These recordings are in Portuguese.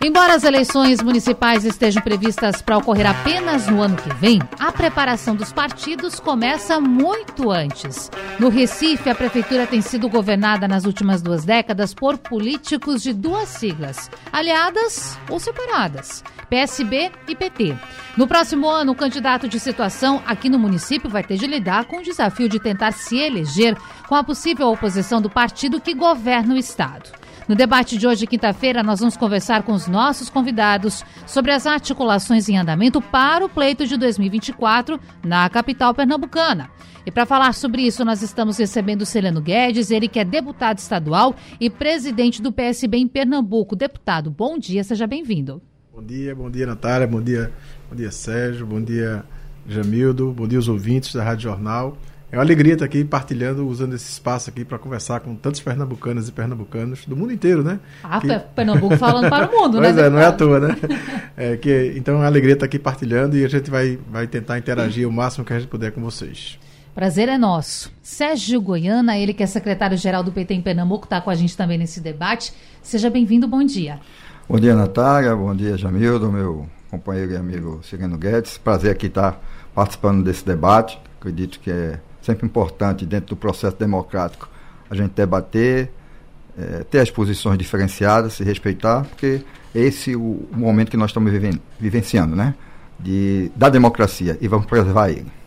Embora as eleições municipais estejam previstas para ocorrer apenas no ano que vem, a preparação dos partidos começa muito antes. No Recife, a prefeitura tem sido governada nas últimas duas décadas por políticos de duas siglas, aliadas ou separadas, PSB e PT. No próximo ano, o candidato de situação aqui no município vai ter de lidar com o desafio de tentar se eleger com a possível oposição do partido que governa o estado. No debate de hoje, quinta-feira, nós vamos conversar com os nossos convidados sobre as articulações em andamento para o pleito de 2024 na capital pernambucana. E para falar sobre isso, nós estamos recebendo o Celeno Guedes, ele que é deputado estadual e presidente do PSB em Pernambuco. Deputado, bom dia, seja bem-vindo. Bom dia, bom dia, Natália, bom dia, bom dia, Sérgio, bom dia, Jamildo, bom dia, os ouvintes da Rádio Jornal. É uma alegria estar aqui partilhando, usando esse espaço aqui para conversar com tantos pernambucanos e pernambucanos do mundo inteiro, né? Ah, que... Pernambuco falando para o mundo, pois né? Pois é, não é à toa, né? É que, então é uma alegria estar aqui partilhando e a gente vai, vai tentar interagir o máximo que a gente puder com vocês. Prazer é nosso. Sérgio Goiana, ele que é secretário-geral do PT em Pernambuco, está com a gente também nesse debate. Seja bem-vindo, bom dia. Bom dia, Natália, bom dia, Jamildo, meu companheiro e amigo Cirino Guedes. Prazer aqui estar participando desse debate. Acredito que é sempre importante dentro do processo democrático a gente debater, é, ter as posições diferenciadas, se respeitar, porque esse é o, momento que nós estamos viven vivenciando, né? De, da democracia e vamos preservar ele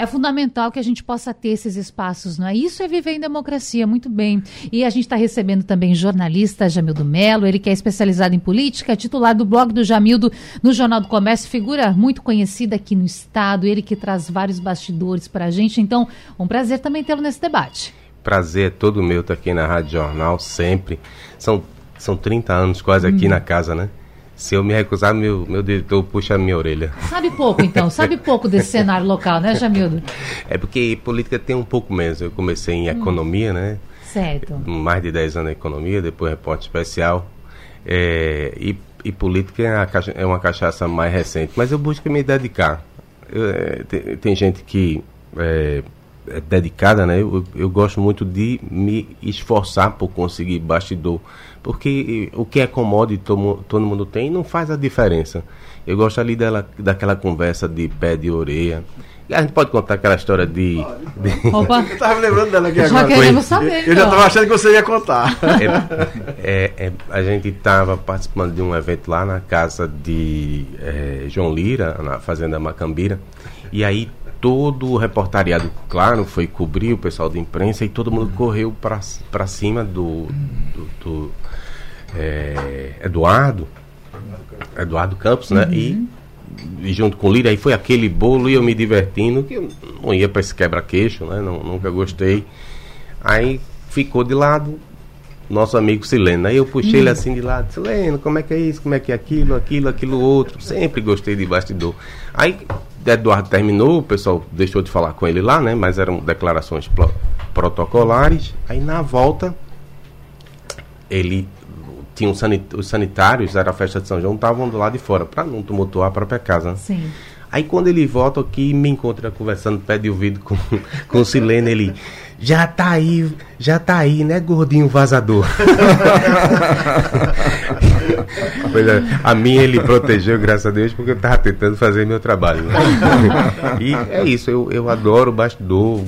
é fundamental que a gente possa ter esses espaços, não é? Isso é viver em democracia, muito bem. E a gente está recebendo também jornalista Jamildo Melo, ele que é especializado em política, titular do blog do Jamildo no Jornal do Comércio, figura muito conhecida aqui no estado, ele que traz vários bastidores para a gente. Então, um prazer também tê-lo nesse debate. Prazer é todo meu estar aqui na Rádio Jornal, sempre. São, são 30 anos quase aqui hum. na casa, né? Se eu me recusar, meu, meu diretor puxa a minha orelha. Sabe pouco, então? Sabe pouco desse cenário local, né, Jamildo? É porque política tem um pouco menos. Eu comecei em hum. economia, né? Certo. Mais de 10 anos em economia, depois repórter especial. É, e, e, política é uma, cacha, é uma cachaça mais recente. Mas eu busco me dedicar. Eu, é, tem, tem, gente que é, é dedicada, né? Eu, eu gosto muito de me esforçar por conseguir bastidor porque o que é commodity todo, todo mundo tem não faz a diferença. Eu gosto ali dela, daquela conversa de pé de orelha. E a gente pode contar aquela história de. de... Opa! Eu estava lembrando dela aqui agora. Já queremos saber. Eu, eu já estava então. achando que você ia contar. É, é, é, a gente estava participando de um evento lá na casa de é, João Lira, na Fazenda Macambira. E aí todo o reportariado, claro, foi cobrir o pessoal da imprensa e todo mundo correu para cima do, do, do é, Eduardo, Eduardo Campos, né? Uhum. E, e, junto com o Lira, aí foi aquele bolo e eu me divertindo, que eu não ia para esse quebra-queixo, né? Não, nunca gostei. Aí ficou de lado nosso amigo Sileno. Aí eu puxei uhum. ele assim de lado, Sileno, como é que é isso, como é que é aquilo, aquilo, aquilo outro. Sempre gostei de bastidor. Aí Eduardo terminou, o pessoal deixou de falar com ele lá, né? Mas eram declarações protocolares. Aí na volta ele tinha um sanit os sanitários, era a festa de São João, estavam do lado de fora, para não tumultuar a própria casa. Né? Sim. Aí quando ele volta aqui me encontra conversando pé de ouvido com, com o Silene, ele já tá aí, já tá aí, né, gordinho vazador. é, a minha ele protegeu, graças a Deus, porque eu tava tentando fazer meu trabalho. Né? e é isso, eu, eu adoro bastidor,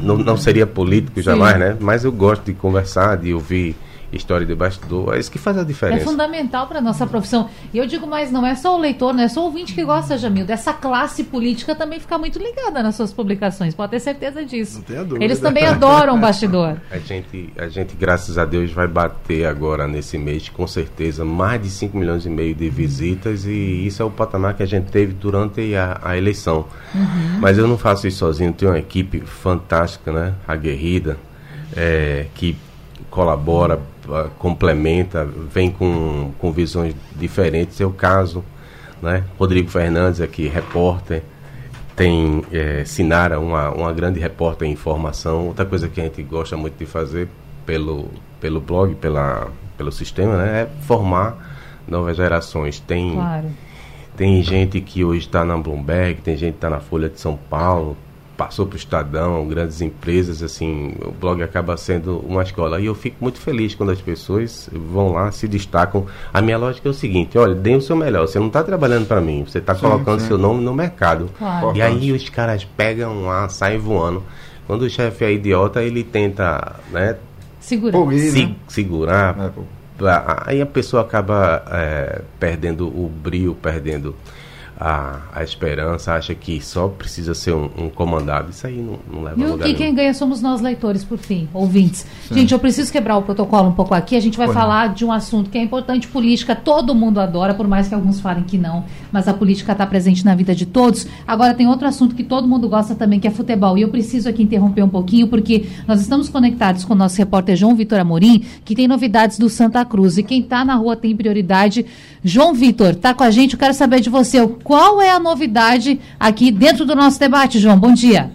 não, não seria político jamais, Sim. né? Mas eu gosto de conversar, de ouvir história de bastidor. É isso que faz a diferença. É fundamental para a nossa profissão. E eu digo mais, não é só o leitor, não é só o ouvinte que gosta, Jamil. Dessa classe política também fica muito ligada nas suas publicações. Pode ter certeza disso. Não tenha dúvida. Eles também adoram o bastidor. A gente, a gente, graças a Deus, vai bater agora nesse mês, com certeza, mais de 5 milhões e meio de visitas. E isso é o patamar que a gente teve durante a, a eleição. Uhum. Mas eu não faço isso sozinho. Tenho uma equipe fantástica, né? Aguerrida, é, que colabora complementa, vem com, com visões diferentes. É o caso, né? Rodrigo Fernandes aqui, repórter, tem é, Sinara, uma, uma grande repórter em informação. Outra coisa que a gente gosta muito de fazer pelo, pelo blog, pela, pelo sistema, né, é formar novas gerações. Tem, claro. tem gente que hoje está na Bloomberg, tem gente que está na Folha de São Paulo, passou para o Estadão, grandes empresas, assim, o blog acaba sendo uma escola. E eu fico muito feliz quando as pessoas vão lá, se destacam. A minha lógica é o seguinte, olha, dê o seu melhor, você não está trabalhando para mim, você está colocando sim. seu nome no mercado. Claro. E aí os caras pegam lá, saem voando. Quando o chefe é idiota, ele tenta, né? Segurar. Se, né? Segurar. É, aí a pessoa acaba é, perdendo o brilho, perdendo a, a esperança, acha que só precisa ser um, um comandado. Isso aí não, não leva e a lugar E quem ganha somos nós, leitores, por fim, ouvintes. Sim. Gente, eu preciso quebrar o protocolo um pouco aqui. A gente vai falar de um assunto que é importante, política. Todo mundo adora, por mais que alguns falem que não. Mas a política está presente na vida de todos. Agora, tem outro assunto que todo mundo gosta também, que é futebol. E eu preciso aqui interromper um pouquinho, porque nós estamos conectados com o nosso repórter João Vitor Amorim, que tem novidades do Santa Cruz. E quem está na rua tem prioridade. João Vitor, está com a gente. Eu quero saber de você qual é a novidade aqui dentro do nosso debate, João? Bom dia.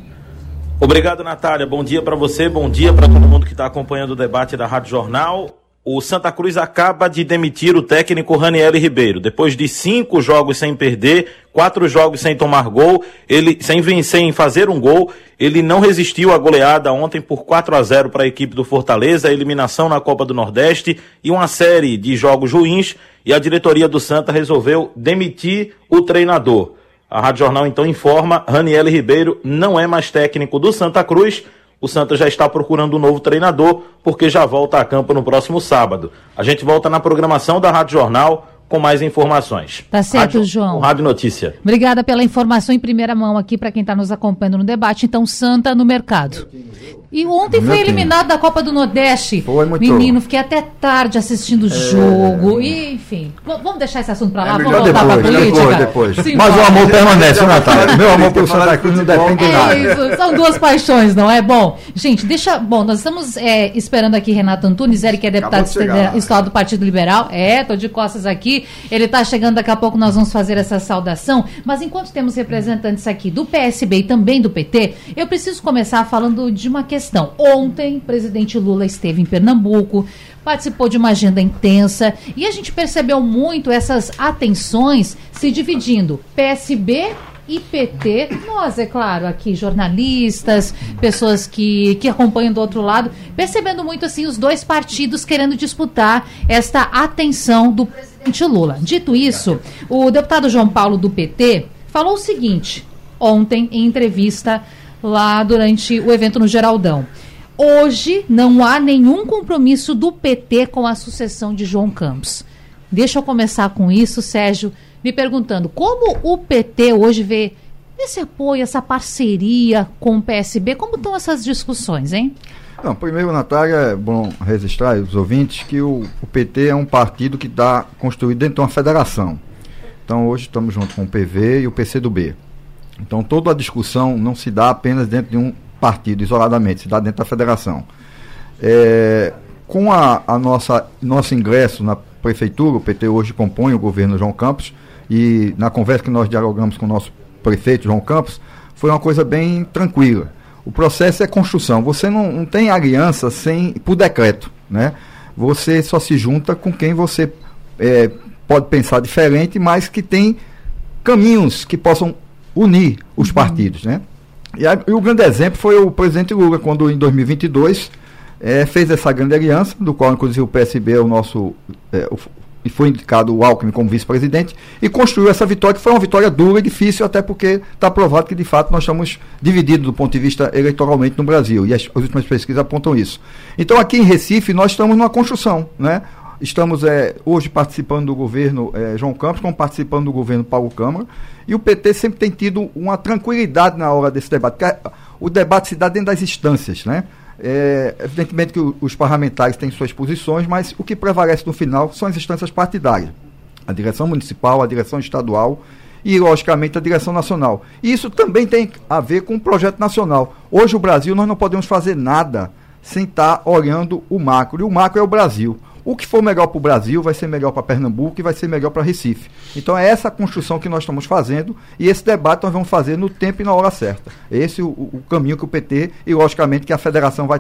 Obrigado, Natália. Bom dia para você, bom dia para todo mundo que está acompanhando o debate da Rádio Jornal. O Santa Cruz acaba de demitir o técnico Raniel Ribeiro. Depois de cinco jogos sem perder, quatro jogos sem tomar gol, ele sem vencer em fazer um gol, ele não resistiu à goleada ontem por 4 a 0 para a equipe do Fortaleza, a eliminação na Copa do Nordeste e uma série de jogos ruins e a diretoria do Santa resolveu demitir o treinador. A Rádio Jornal então informa, Raniel Ribeiro não é mais técnico do Santa Cruz. O Santa já está procurando um novo treinador, porque já volta a campo no próximo sábado. A gente volta na programação da Rádio Jornal com mais informações. Tá certo, Rádio, João. Rádio Notícia. Obrigada pela informação em primeira mão aqui para quem está nos acompanhando no debate. Então, Santa no mercado. E ontem foi eliminado da Copa do Nordeste. Foi muito. Menino, fiquei até tarde assistindo o é... jogo. E, enfim, vamos deixar esse assunto para lá. É vamos voltar para a política. Depois, depois. Sim, Mas o amor permanece, Natália. Meu amor pelo Santa Cruz não depende de nada. É isso, são duas paixões, não é? Bom, gente, deixa. Bom, nós estamos é, esperando aqui Renato Antunes, ele que é deputado estadual do Partido Liberal. É, tô de costas aqui. Ele está chegando daqui a pouco, nós vamos fazer essa saudação. Mas enquanto temos representantes aqui do PSB e também do PT, eu preciso começar falando de uma questão. Ontem, o presidente Lula esteve em Pernambuco, participou de uma agenda intensa e a gente percebeu muito essas atenções se dividindo. PSB e PT, nós, é claro, aqui jornalistas, pessoas que, que acompanham do outro lado, percebendo muito assim os dois partidos querendo disputar esta atenção do presidente Lula. Dito isso, o deputado João Paulo do PT falou o seguinte ontem em entrevista lá durante o evento no Geraldão. Hoje não há nenhum compromisso do PT com a sucessão de João Campos. Deixa eu começar com isso, Sérgio me perguntando como o PT hoje vê esse apoio, essa parceria com o PSB, como estão essas discussões, hein? Não, primeiro, Natália, é bom registrar os ouvintes que o, o PT é um partido que está construído dentro de uma federação. Então, hoje estamos junto com o PV e o PCdoB. Então, toda a discussão não se dá apenas dentro de um partido, isoladamente, se dá dentro da federação. É, com a, a nossa nosso ingresso na prefeitura, o PT hoje compõe o governo João Campos, e na conversa que nós dialogamos com o nosso prefeito, João Campos, foi uma coisa bem tranquila. O processo é construção. Você não, não tem aliança sem por decreto, né? Você só se junta com quem você é, pode pensar diferente, mas que tem caminhos que possam unir os uhum. partidos, né? E, a, e, o grande exemplo foi o presidente Lula, quando em 2022 é, fez essa grande aliança, do qual inclusive o PSB é o nosso é, o, e foi indicado o Alckmin como vice-presidente, e construiu essa vitória, que foi uma vitória dura e difícil, até porque está provado que, de fato, nós estamos divididos do ponto de vista eleitoralmente no Brasil, e as, as últimas pesquisas apontam isso. Então, aqui em Recife, nós estamos numa construção, né? Estamos é, hoje participando do governo é, João Campos, como participando do governo Paulo Câmara, e o PT sempre tem tido uma tranquilidade na hora desse debate, o debate se dá dentro das instâncias, né? É, evidentemente que os parlamentares têm suas posições, mas o que prevalece no final são as instâncias partidárias. A direção municipal, a direção estadual e, logicamente, a direção nacional. E isso também tem a ver com o projeto nacional. Hoje, o Brasil, nós não podemos fazer nada sem estar olhando o macro. E o macro é o Brasil. O que for melhor para o Brasil vai ser melhor para Pernambuco e vai ser melhor para Recife. Então é essa construção que nós estamos fazendo e esse debate nós vamos fazer no tempo e na hora certa. Esse é o, o caminho que o PT e, logicamente, que a federação vai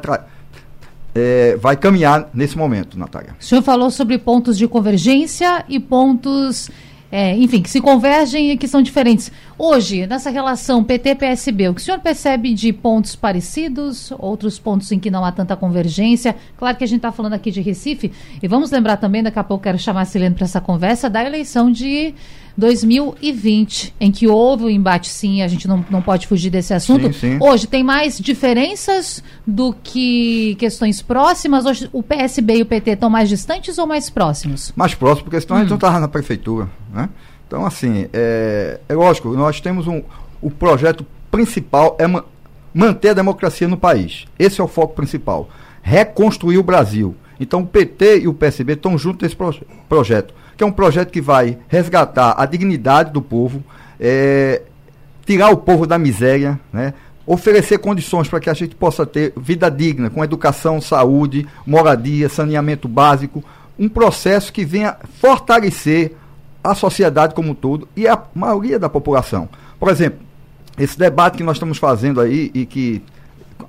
é, vai caminhar nesse momento, Natália. O senhor falou sobre pontos de convergência e pontos é, enfim, que se convergem e que são diferentes. Hoje, nessa relação PT-PSB, o que o senhor percebe de pontos parecidos, outros pontos em que não há tanta convergência? Claro que a gente está falando aqui de Recife, e vamos lembrar também, daqui a pouco quero chamar a Silene para essa conversa, da eleição de 2020, em que houve o um embate, sim, a gente não, não pode fugir desse assunto. Sim, sim. Hoje, tem mais diferenças do que questões próximas? Hoje, o PSB e o PT estão mais distantes ou mais próximos? Mais próximos, porque senão hum. a gente não estava na prefeitura. Né? Então, assim, é, é lógico, nós temos um. O projeto principal é ma manter a democracia no país. Esse é o foco principal. Reconstruir o Brasil. Então, o PT e o PSB estão juntos nesse pro projeto que é um projeto que vai resgatar a dignidade do povo, é, tirar o povo da miséria, né? oferecer condições para que a gente possa ter vida digna, com educação, saúde, moradia, saneamento básico, um processo que venha fortalecer a sociedade como um todo e a maioria da população. Por exemplo, esse debate que nós estamos fazendo aí e que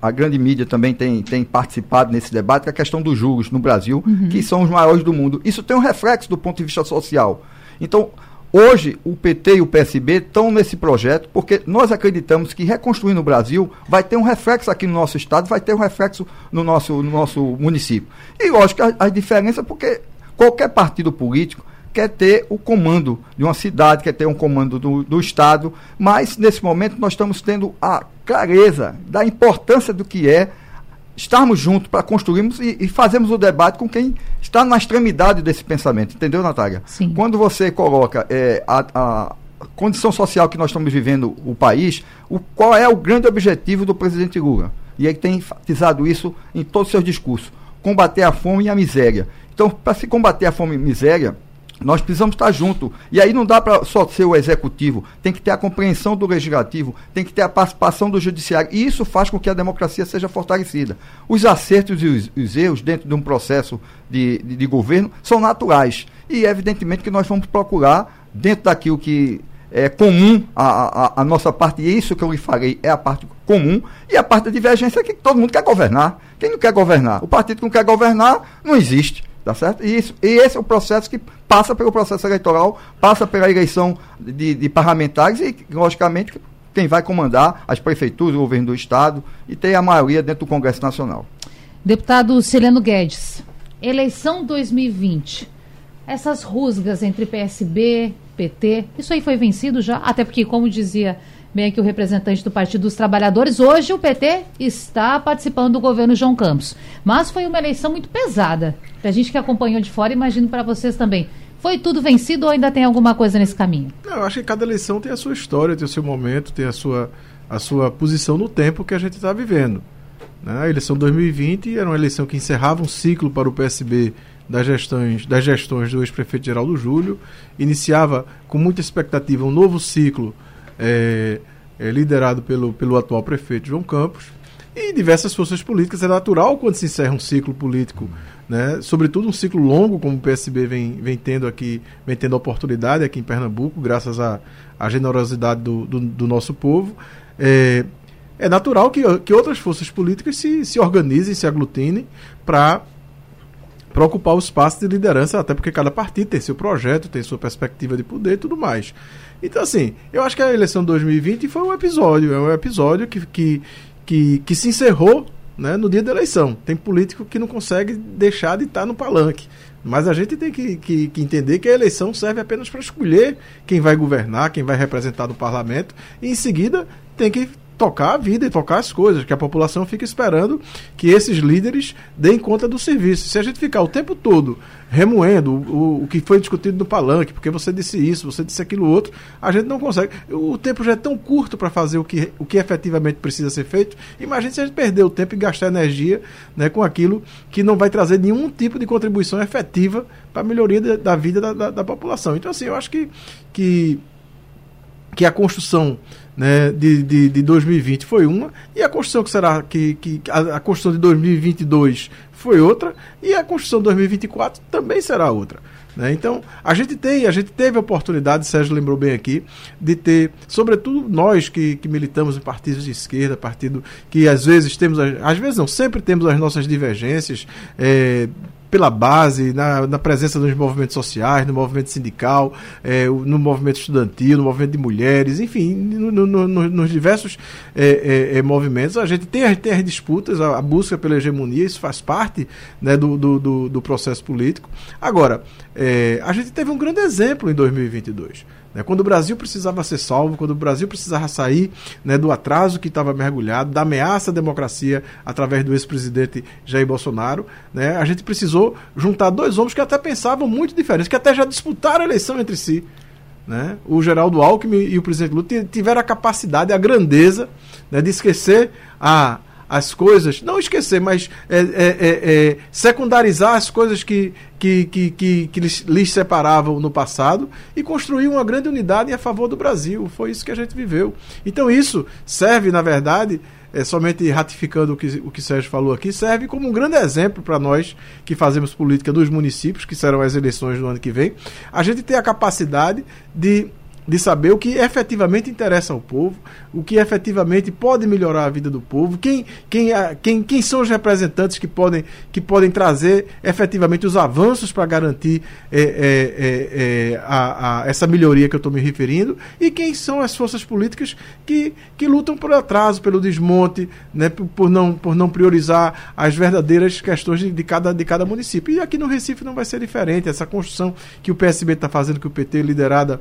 a grande mídia também tem, tem participado nesse debate, que é a questão dos juros no Brasil, uhum. que são os maiores do mundo. Isso tem um reflexo do ponto de vista social. Então, hoje, o PT e o PSB estão nesse projeto porque nós acreditamos que reconstruindo o Brasil vai ter um reflexo aqui no nosso estado, vai ter um reflexo no nosso, no nosso município. E, lógico, a, a diferença porque qualquer partido político quer ter o comando de uma cidade, quer ter um comando do, do Estado, mas nesse momento nós estamos tendo a clareza da importância do que é estarmos juntos para construirmos e, e fazermos o debate com quem está na extremidade desse pensamento. Entendeu, Natália? Sim. Quando você coloca é, a, a condição social que nós estamos vivendo o país, o, qual é o grande objetivo do presidente Lula? E ele tem enfatizado isso em todos os seus discursos: combater a fome e a miséria. Então, para se combater a fome e a miséria, nós precisamos estar juntos. E aí não dá para só ser o executivo, tem que ter a compreensão do legislativo, tem que ter a participação do judiciário. E isso faz com que a democracia seja fortalecida. Os acertos e os, os erros dentro de um processo de, de, de, governo são naturais. E evidentemente que nós vamos procurar, dentro daquilo que é comum à, à, à nossa parte, e isso que eu lhe falei é a parte comum, e a parte da divergência é que todo mundo quer governar. Quem não quer governar? O partido que não quer governar não existe. Tá certo? E, isso, e esse é o processo que passa pelo processo eleitoral, passa pela eleição de, de parlamentares e, logicamente, quem vai comandar as prefeituras, o governo do Estado e tem a maioria dentro do Congresso Nacional. Deputado Celeno Guedes, eleição 2020. Essas rusgas entre PSB, PT, isso aí foi vencido já? Até porque, como dizia bem aqui o representante do Partido dos Trabalhadores. Hoje o PT está participando do governo João Campos. Mas foi uma eleição muito pesada. Para a gente que acompanhou de fora, imagino para vocês também. Foi tudo vencido ou ainda tem alguma coisa nesse caminho? Não, eu acho que cada eleição tem a sua história, tem o seu momento, tem a sua, a sua posição no tempo que a gente está vivendo. Né? A eleição 2020 era uma eleição que encerrava um ciclo para o PSB das gestões, das gestões do ex-prefeito Geraldo Júlio, iniciava com muita expectativa um novo ciclo é, é, liderado pelo, pelo atual prefeito João Campos, e diversas forças políticas. É natural quando se encerra um ciclo político, né, sobretudo um ciclo longo, como o PSB vem, vem tendo aqui, vem tendo oportunidade aqui em Pernambuco, graças à, à generosidade do, do, do, nosso povo. É, é natural que, que outras forças políticas se, se organizem, se aglutinem para para ocupar o espaço de liderança, até porque cada partido tem seu projeto, tem sua perspectiva de poder e tudo mais. Então, assim, eu acho que a eleição de 2020 foi um episódio, é um episódio que, que, que, que se encerrou né, no dia da eleição. Tem político que não consegue deixar de estar no palanque. Mas a gente tem que, que, que entender que a eleição serve apenas para escolher quem vai governar, quem vai representar no parlamento, e em seguida tem que tocar a vida e tocar as coisas, que a população fica esperando que esses líderes deem conta do serviço. Se a gente ficar o tempo todo remoendo o, o que foi discutido no palanque, porque você disse isso, você disse aquilo outro, a gente não consegue. O tempo já é tão curto para fazer o que, o que efetivamente precisa ser feito. Imagine se a gente perder o tempo e gastar energia né, com aquilo que não vai trazer nenhum tipo de contribuição efetiva para a melhoria da, da vida da, da, da população. Então, assim, eu acho que, que, que a construção né, de, de, de 2020 foi uma, e a Constituição que será que, que a, a Constituição de 2022 foi outra, e a Constituição de 2024 também será outra. Né? Então, a gente tem, a gente teve a oportunidade, Sérgio lembrou bem aqui, de ter, sobretudo nós que, que militamos em partidos de esquerda, partido que às vezes temos, às vezes não, sempre temos as nossas divergências, é, pela base, na, na, presença dos movimentos sociais, no movimento sindical, é, no movimento estudantil, no movimento de mulheres, enfim, no, no, no, nos diversos é, é, é, movimentos. A gente tem, tem as disputas, a, a, busca pela hegemonia, isso faz parte né, do, do, do, do processo político. Agora, é, a gente teve um grande exemplo em 2022. Né? Quando o Brasil precisava ser salvo, quando o Brasil precisava sair né, do atraso que estava mergulhado, da ameaça à democracia através do ex-presidente Jair Bolsonaro, né, a gente precisou juntar dois homens que até pensavam muito diferentes, que até já disputaram a eleição entre si. Né? O Geraldo Alckmin e o presidente Lula tiveram a capacidade, a grandeza né, de esquecer a as coisas, não esquecer, mas é, é, é, é, secundarizar as coisas que, que, que, que, que lhes, lhes, separavam no passado e construir uma grande unidade a favor do Brasil. Foi isso que a gente viveu. Então isso serve, na verdade, é, somente ratificando o que, o que Sérgio falou aqui, serve como um grande exemplo para nós que fazemos política dos municípios, que serão as eleições do ano que vem, a gente ter a capacidade de de saber o que efetivamente interessa ao povo, o que efetivamente pode melhorar a vida do povo, quem, quem, quem, quem são os representantes que podem, que podem trazer efetivamente os avanços para garantir é, é, é, é, a, a, essa melhoria que eu estou me referindo, e quem são as forças políticas que, que lutam por atraso, pelo desmonte, né, por, não, por não priorizar as verdadeiras questões de, de, cada, de cada município. E aqui no Recife não vai ser diferente. Essa construção que o PSB está fazendo, que o PT, liderada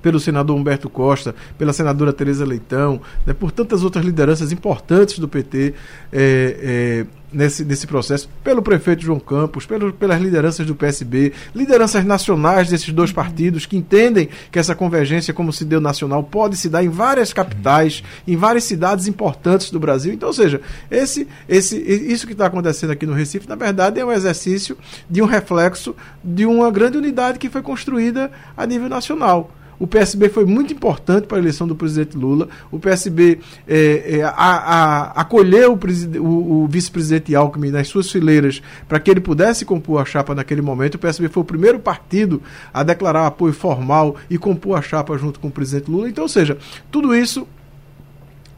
pelo senador Humberto Costa, pela senadora Tereza Leitão, né, por tantas outras lideranças importantes do PT é, é, nesse, nesse processo, pelo prefeito João Campos, pelo, pelas lideranças do PSB, lideranças nacionais desses dois partidos que entendem que essa convergência, como se deu nacional, pode se dar em várias capitais, em várias cidades importantes do Brasil. Então, ou seja, esse, esse, isso que está acontecendo aqui no Recife, na verdade, é um exercício de um reflexo de uma grande unidade que foi construída a nível nacional. O PSB foi muito importante para a eleição do presidente Lula. O PSB é, é, a, a, acolheu o, o, o vice-presidente Alckmin nas suas fileiras para que ele pudesse compor a chapa naquele momento. O PSB foi o primeiro partido a declarar apoio formal e compor a chapa junto com o presidente Lula. Então, ou seja, tudo isso,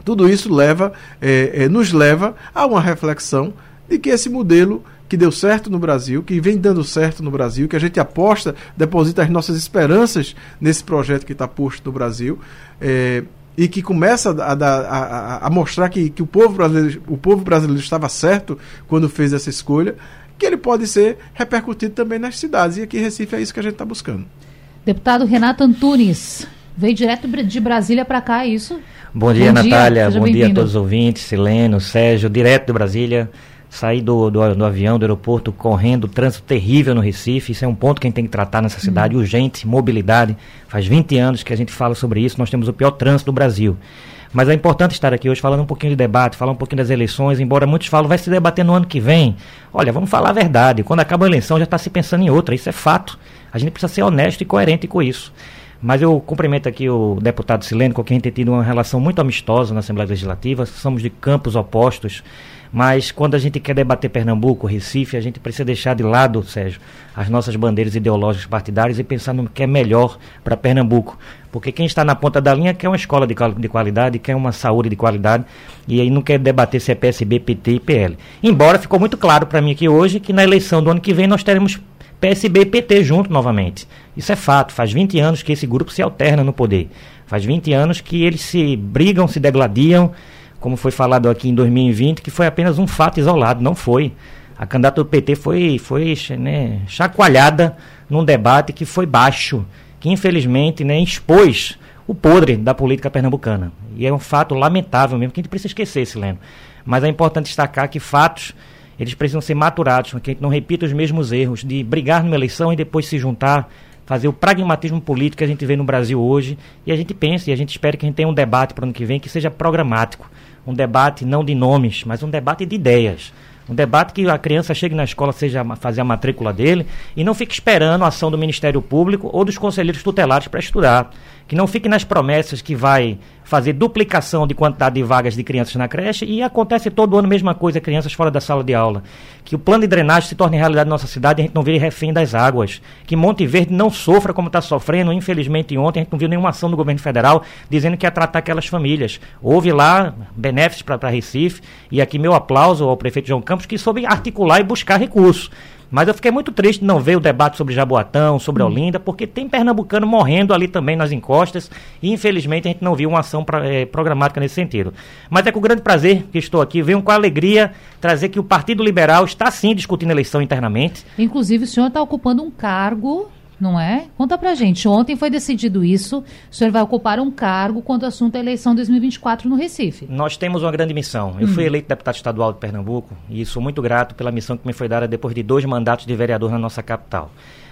tudo isso leva, é, é nos leva a uma reflexão de que esse modelo que deu certo no Brasil, que vem dando certo no Brasil, que a gente aposta, deposita as nossas esperanças nesse projeto que está posto no Brasil. É, e que começa a, a, a, a mostrar que, que o, povo brasileiro, o povo brasileiro estava certo quando fez essa escolha, que ele pode ser repercutido também nas cidades. E aqui em Recife é isso que a gente está buscando. Deputado Renato Antunes, veio direto de Brasília para cá, é isso? Bom dia, Bom Natália. Dia, bom dia a todos os ouvintes, Sileno, Sérgio, direto de Brasília sair do, do, do, avião, do aeroporto, correndo, trânsito terrível no Recife. Isso é um ponto que a gente tem que tratar nessa cidade, uhum. urgente, mobilidade. Faz 20 anos que a gente fala sobre isso, nós temos o pior trânsito do Brasil. Mas é importante estar aqui hoje falando um pouquinho de debate, falar um pouquinho das eleições, embora muitos falam, vai se debater no ano que vem. Olha, vamos falar a verdade. Quando acaba a eleição já está se pensando em outra, isso é fato. A gente precisa ser honesto e coerente com isso. Mas eu cumprimento aqui o deputado Silene, com quem a gente tem tido uma relação muito amistosa na Assembleia Legislativa. Somos de campos opostos. Mas quando a gente quer debater Pernambuco, Recife, a gente precisa deixar de lado, Sérgio, as nossas bandeiras ideológicas partidárias e pensar no que é melhor para Pernambuco. Porque quem está na ponta da linha quer uma escola de, de qualidade, quer uma saúde de qualidade, e aí não quer debater se é PSB, PT e PL. Embora ficou muito claro para mim aqui hoje que na eleição do ano que vem nós teremos PSB e PT junto novamente. Isso é fato. Faz 20 anos que esse grupo se alterna no poder. Faz 20 anos que eles se brigam, se degladiam como foi falado aqui em 2020, que foi apenas um fato isolado, não foi. A candidata do PT foi, foi né, chacoalhada num debate que foi baixo, que infelizmente né, expôs o podre da política pernambucana. E é um fato lamentável mesmo, que a gente precisa esquecer, Sileno. Mas é importante destacar que fatos, eles precisam ser maturados, para que a gente não repita os mesmos erros de brigar numa eleição e depois se juntar, fazer o pragmatismo político que a gente vê no Brasil hoje. E a gente pensa e a gente espera que a gente tenha um debate para o ano que vem que seja programático um debate não de nomes, mas um debate de ideias. Um debate que a criança chegue na escola, seja fazer a matrícula dele, e não fique esperando a ação do Ministério Público ou dos conselheiros tutelares para estudar. Que não fique nas promessas que vai fazer duplicação de quantidade de vagas de crianças na creche e acontece todo ano a mesma coisa, crianças fora da sala de aula. Que o plano de drenagem se torne realidade na nossa cidade e a gente não vire refém das águas. Que Monte Verde não sofra como está sofrendo. Infelizmente, ontem a gente não viu nenhuma ação do governo federal dizendo que ia tratar aquelas famílias. Houve lá benefícios para Recife e aqui meu aplauso ao prefeito João Campos que soube articular e buscar recursos. Mas eu fiquei muito triste de não ver o debate sobre Jaboatão, sobre hum. Olinda, porque tem pernambucano morrendo ali também nas encostas e infelizmente a gente não viu uma ação pra, é, programática nesse sentido. Mas é com grande prazer que estou aqui, venho com alegria trazer que o Partido Liberal está sim discutindo eleição internamente. Inclusive o senhor está ocupando um cargo não é? Conta pra gente. Ontem foi decidido isso. O senhor vai ocupar um cargo quando o assunto é a eleição 2024 no Recife. Nós temos uma grande missão. Eu hum. fui eleito deputado estadual de Pernambuco e sou muito grato pela missão que me foi dada depois de dois mandatos de vereador na nossa capital.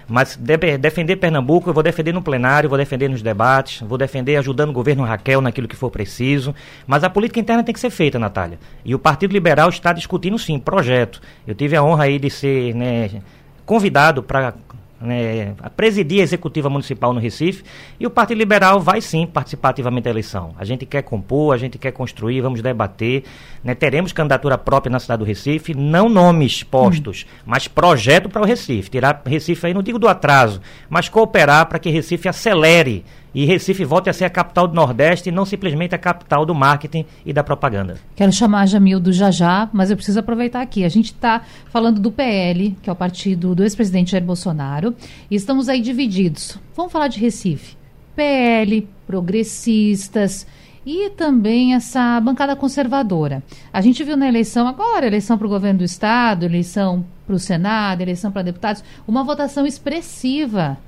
Mas de defender Pernambuco, eu vou defender no plenário, vou defender nos debates, vou defender ajudando o governo Raquel naquilo que for preciso. Mas a política interna tem que ser feita, Natália. E o Partido Liberal está discutindo, sim, projeto. Eu tive a honra aí de ser né, convidado para né, a presidir a executiva municipal no Recife, e o Partido Liberal vai sim participar ativamente da eleição. A gente quer compor, a gente quer construir, vamos debater. Né, teremos candidatura própria na cidade do Recife, não nomes postos, hum. mas projeto para o Recife. Tirar Recife aí, não digo do atraso, mas cooperar para que Recife acelere e Recife volte a ser a capital do Nordeste e não simplesmente a capital do marketing e da propaganda. Quero chamar Jamildo já já, mas eu preciso aproveitar aqui. A gente está falando do PL, que é o partido do ex-presidente Jair Bolsonaro, e estamos aí divididos. Vamos falar de Recife. PL, progressistas e também essa bancada conservadora. A gente viu na eleição agora, eleição para o governo do estado, eleição para o Senado, eleição para deputados, uma votação expressiva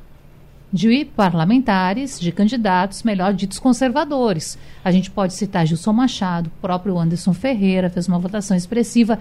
de parlamentares, de candidatos, melhor ditos conservadores. A gente pode citar Gilson Machado, próprio Anderson Ferreira fez uma votação expressiva.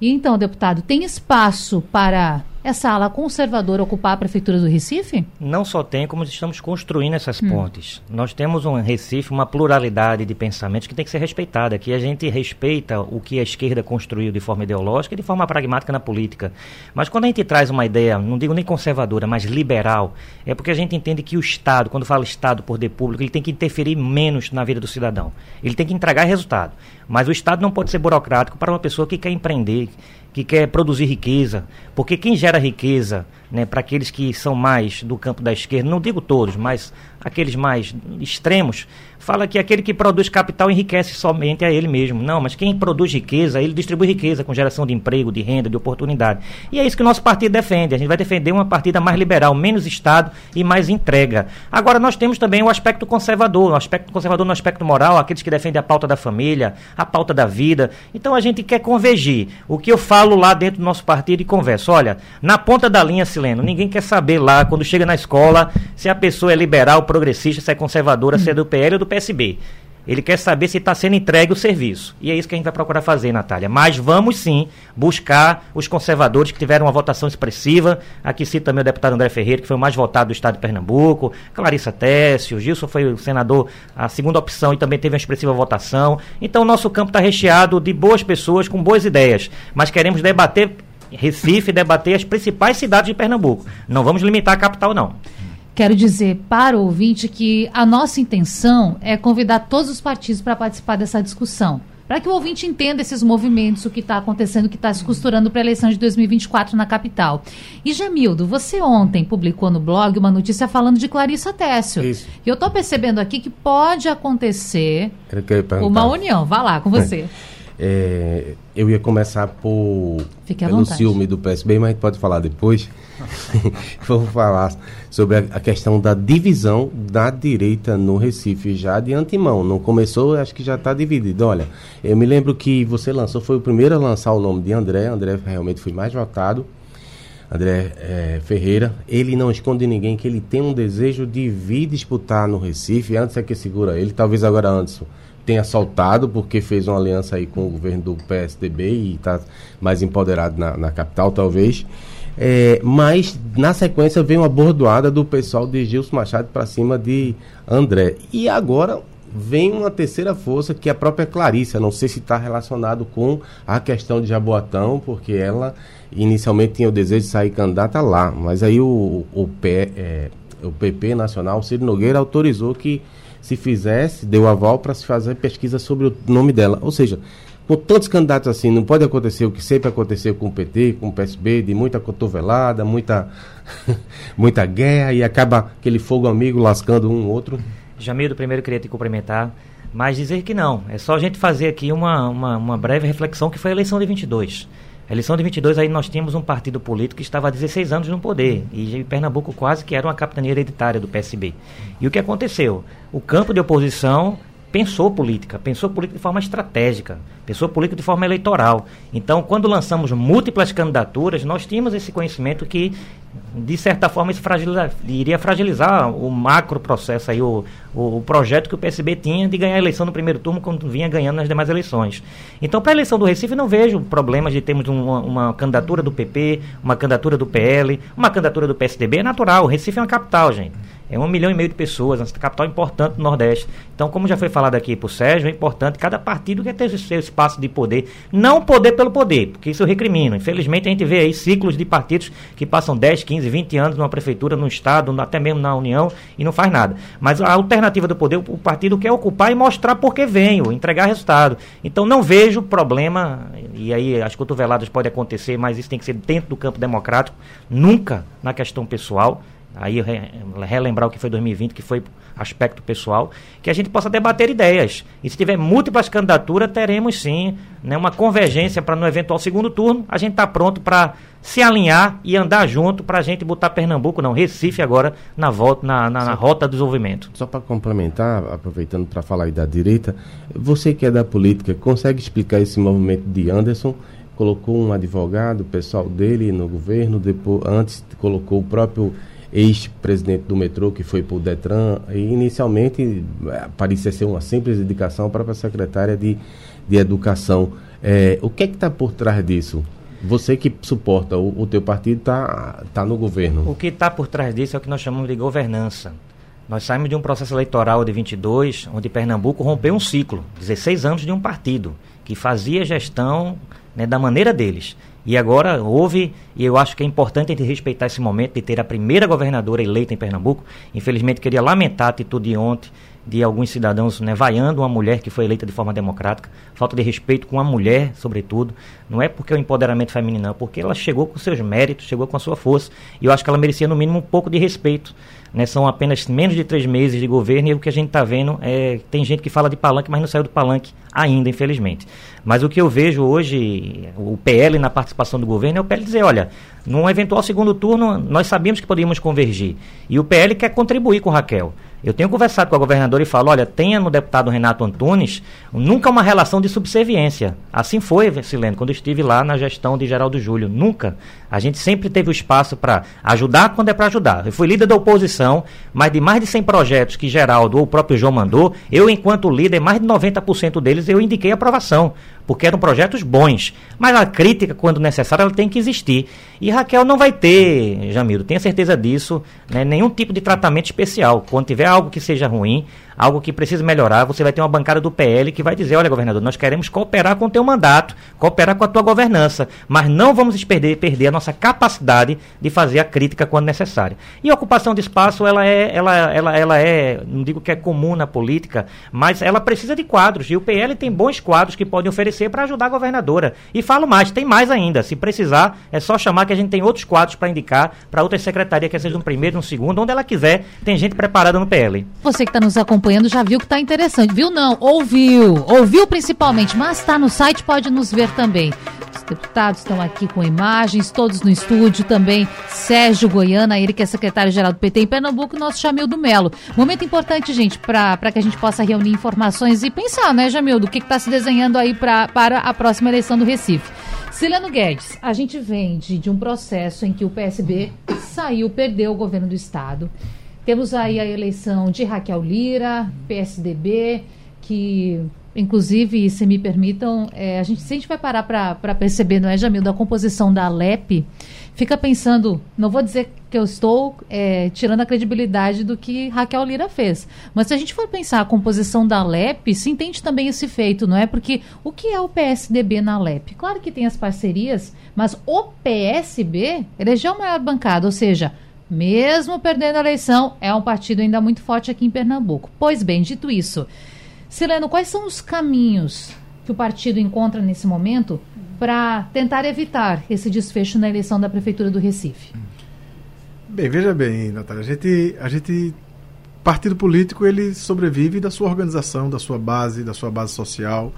E então, deputado, tem espaço para essa ala conservadora ocupar a Prefeitura do Recife? Não só tem, como estamos construindo essas hum. pontes. Nós temos um Recife, uma pluralidade de pensamentos que tem que ser respeitada. Aqui a gente respeita o que a esquerda construiu de forma ideológica e de forma pragmática na política. Mas quando a gente traz uma ideia, não digo nem conservadora, mas liberal, é porque a gente entende que o Estado, quando fala Estado, poder público, ele tem que interferir menos na vida do cidadão. Ele tem que entregar resultado. Mas o Estado não pode ser burocrático para uma pessoa que quer empreender, que quer produzir riqueza, porque quem gera riqueza, né, para aqueles que são mais do campo da esquerda, não digo todos, mas aqueles mais extremos, fala que aquele que produz capital enriquece somente a ele mesmo. Não, mas quem produz riqueza, ele distribui riqueza com geração de emprego, de renda, de oportunidade. E é isso que o nosso partido defende. A gente vai defender uma partida mais liberal, menos Estado e mais entrega. Agora, nós temos também o aspecto conservador, o aspecto conservador no aspecto moral, aqueles que defendem a pauta da família, a pauta da vida. Então, a gente quer convergir. O que eu falo lá dentro do nosso partido e converso. Olha, na ponta da linha, Ninguém quer saber lá, quando chega na escola, se a pessoa é liberal, progressista, se é conservadora, se é do PL ou do PSB. Ele quer saber se está sendo entregue o serviço. E é isso que a gente vai procurar fazer, Natália. Mas vamos sim buscar os conservadores que tiveram uma votação expressiva. Aqui cita também o deputado André Ferreira, que foi o mais votado do estado de Pernambuco. Clarissa Tessio, Gilson foi o senador, a segunda opção e também teve uma expressiva votação. Então o nosso campo está recheado de boas pessoas com boas ideias. Mas queremos debater Recife, debater as principais cidades de Pernambuco. Não vamos limitar a capital, não. Quero dizer para o ouvinte que a nossa intenção é convidar todos os partidos para participar dessa discussão. Para que o ouvinte entenda esses movimentos, o que está acontecendo, o que está se costurando para a eleição de 2024 na capital. E Jamildo, você ontem publicou no blog uma notícia falando de Clarissa Técio. Isso. E eu estou percebendo aqui que pode acontecer uma união. Vá lá com você. É, eu ia começar por Fique pelo vontade. ciúme do PSB, mas a gente pode falar depois. Vamos falar sobre a, a, questão da divisão da direita no Recife já de antemão. Não começou, acho que já está dividido. Olha, eu me lembro que você lançou, foi o primeiro a lançar o nome de André. André realmente foi mais votado. André é, Ferreira, ele não esconde ninguém que ele tem um desejo de vir disputar no Recife. Antes é que segura ele, talvez agora antes tenha soltado porque fez uma aliança aí com o governo do PSDB e está mais empoderado na, na capital, talvez. É, mas na sequência vem uma bordoada do pessoal de Gilson Machado para cima de André. E agora vem uma terceira força que é a própria Clarissa. Não sei se está relacionado com a questão de Jaboatão, porque ela inicialmente tinha o desejo de sair candidata lá. Mas aí o, o, P, é, o PP Nacional, Ciro Nogueira, autorizou que se fizesse, deu aval para se fazer pesquisa sobre o nome dela. Ou seja, com tantos candidatos assim, não pode acontecer o que sempre aconteceu com o PT, com o PSB, de muita cotovelada, muita, muita guerra e acaba aquele fogo amigo lascando um outro. Jamildo, primeiro queria te cumprimentar, mas dizer que não. É só a gente fazer aqui uma, uma, uma breve reflexão que foi a eleição de 22. Eleição de 22 aí nós tínhamos um partido político que estava há 16 anos no poder e Pernambuco quase que era uma capitania hereditária do PSB. E o que aconteceu? O campo de oposição pensou política, pensou política de forma estratégica, pensou política de forma eleitoral. Então, quando lançamos múltiplas candidaturas, nós tínhamos esse conhecimento que, de certa forma, isso fragiliza, iria fragilizar o macro processo aí, o, o, o, projeto que o PSB tinha de ganhar a eleição no primeiro turno quando vinha ganhando nas demais eleições. Então, para a eleição do Recife, não vejo problemas de termos uma, uma candidatura do PP, uma candidatura do PL, uma candidatura do PSDB. É natural, o Recife é uma capital, gente. É um milhão e meio de pessoas, uma capital importante do Nordeste. Então, como já foi falado aqui por Sérgio, é importante cada partido quer ter seu espaço de poder. Não poder pelo poder, porque isso eu recrimino. Infelizmente, a gente vê aí ciclos de partidos que passam 10, 15, 20 anos numa prefeitura, num estado, até mesmo na União, e não faz nada. Mas a alternativa do poder, o partido quer ocupar e mostrar por que veio, entregar resultado. Então, não vejo problema, e aí as cotoveladas podem acontecer, mas isso tem que ser dentro do campo democrático, nunca na questão pessoal aí relembrar o que foi 2020, que foi aspecto pessoal, que a gente possa debater ideias. E se tiver múltiplas candidaturas, teremos sim né, uma convergência para no eventual segundo turno, a gente está pronto para se alinhar e andar junto para a gente botar Pernambuco, não, Recife agora na volta, na, na, na rota do desenvolvimento. Só para complementar, aproveitando para falar aí da direita, você que é da política, consegue explicar esse movimento de Anderson? Colocou um advogado, o pessoal dele no governo, depois, antes colocou o próprio ex-presidente do metrô que foi para o Detran, e inicialmente é, parecia ser uma simples indicação para a secretária de, de Educação. É, o que é que está por trás disso? Você que suporta o, o teu partido está tá no governo. O que está por trás disso é o que nós chamamos de governança. Nós saímos de um processo eleitoral de 22, onde Pernambuco rompeu um ciclo, 16 anos de um partido, que fazia gestão né, da maneira deles. E agora houve, e eu acho que é importante a gente respeitar esse momento de ter a primeira governadora eleita em Pernambuco. Infelizmente, queria lamentar a atitude de ontem de alguns cidadãos né, vaiando uma mulher que foi eleita de forma democrática, falta de respeito com a mulher, sobretudo. Não é porque é o empoderamento feminino, não, é porque ela chegou com seus méritos, chegou com a sua força. E eu acho que ela merecia, no mínimo, um pouco de respeito. Né, são apenas menos de três meses de governo e o que a gente está vendo é tem gente que fala de palanque, mas não saiu do palanque ainda, infelizmente. Mas o que eu vejo hoje, o PL na participação do governo, é o PL dizer, olha, num eventual segundo turno, nós sabíamos que podíamos convergir. E o PL quer contribuir com Raquel. Eu tenho conversado com a governadora e falo, olha, tenha no deputado Renato Antunes nunca uma relação de subserviência. Assim foi, Silene, quando estive lá na gestão de Geraldo Júlio. Nunca. A gente sempre teve o espaço para ajudar quando é para ajudar. Eu fui líder da oposição, mas de mais de 100 projetos que Geraldo ou o próprio João mandou, eu, enquanto líder, mais de 90% deles eu indiquei aprovação porque eram projetos bons. Mas a crítica, quando necessária, ela tem que existir. E Raquel não vai ter, Jamiro, tenha certeza disso, né, nenhum tipo de tratamento especial. Quando tiver algo que seja ruim, algo que precisa melhorar, você vai ter uma bancada do PL que vai dizer, olha, governador, nós queremos cooperar com o teu mandato, cooperar com a tua governança, mas não vamos perder, perder a nossa capacidade de fazer a crítica quando necessária. E a ocupação de espaço, ela é, ela, ela, ela é, não digo que é comum na política, mas ela precisa de quadros, e o PL tem bons quadros que podem oferecer para ajudar a governadora. E falo mais, tem mais ainda, se precisar, é só chamar que a gente tem outros quadros para indicar para outras secretarias, que seja no primeiro, no segundo, onde ela quiser, tem gente preparada no PL. Você que está nos acompanhando acompanhando já viu que está interessante. Viu não? Ouviu. Ouviu principalmente, mas está no site, pode nos ver também. Os deputados estão aqui com imagens, todos no estúdio também. Sérgio Goiana, ele que é secretário-geral do PT em Pernambuco, nosso Jamildo Melo. Momento importante, gente, para que a gente possa reunir informações e pensar, né, Jamildo, o que está se desenhando aí pra, para a próxima eleição do Recife. Sileno Guedes, a gente vem de, de um processo em que o PSB saiu, perdeu o governo do Estado. Temos aí a eleição de Raquel Lira, PSDB, que, inclusive, se me permitam, é, a gente, se a gente vai parar para perceber, não é, Jamil, da composição da Alep, fica pensando, não vou dizer que eu estou é, tirando a credibilidade do que Raquel Lira fez, mas se a gente for pensar a composição da Alep, se entende também esse feito, não é? Porque o que é o PSDB na Alep? Claro que tem as parcerias, mas o PSB elegeu a maior bancada, ou seja, mesmo perdendo a eleição, é um partido ainda muito forte aqui em Pernambuco. Pois bem, dito isso, Sileno, quais são os caminhos que o partido encontra nesse momento para tentar evitar esse desfecho na eleição da Prefeitura do Recife? Bem, veja bem, Natália, a gente, a gente partido político ele sobrevive da sua organização, da sua base, da sua base social.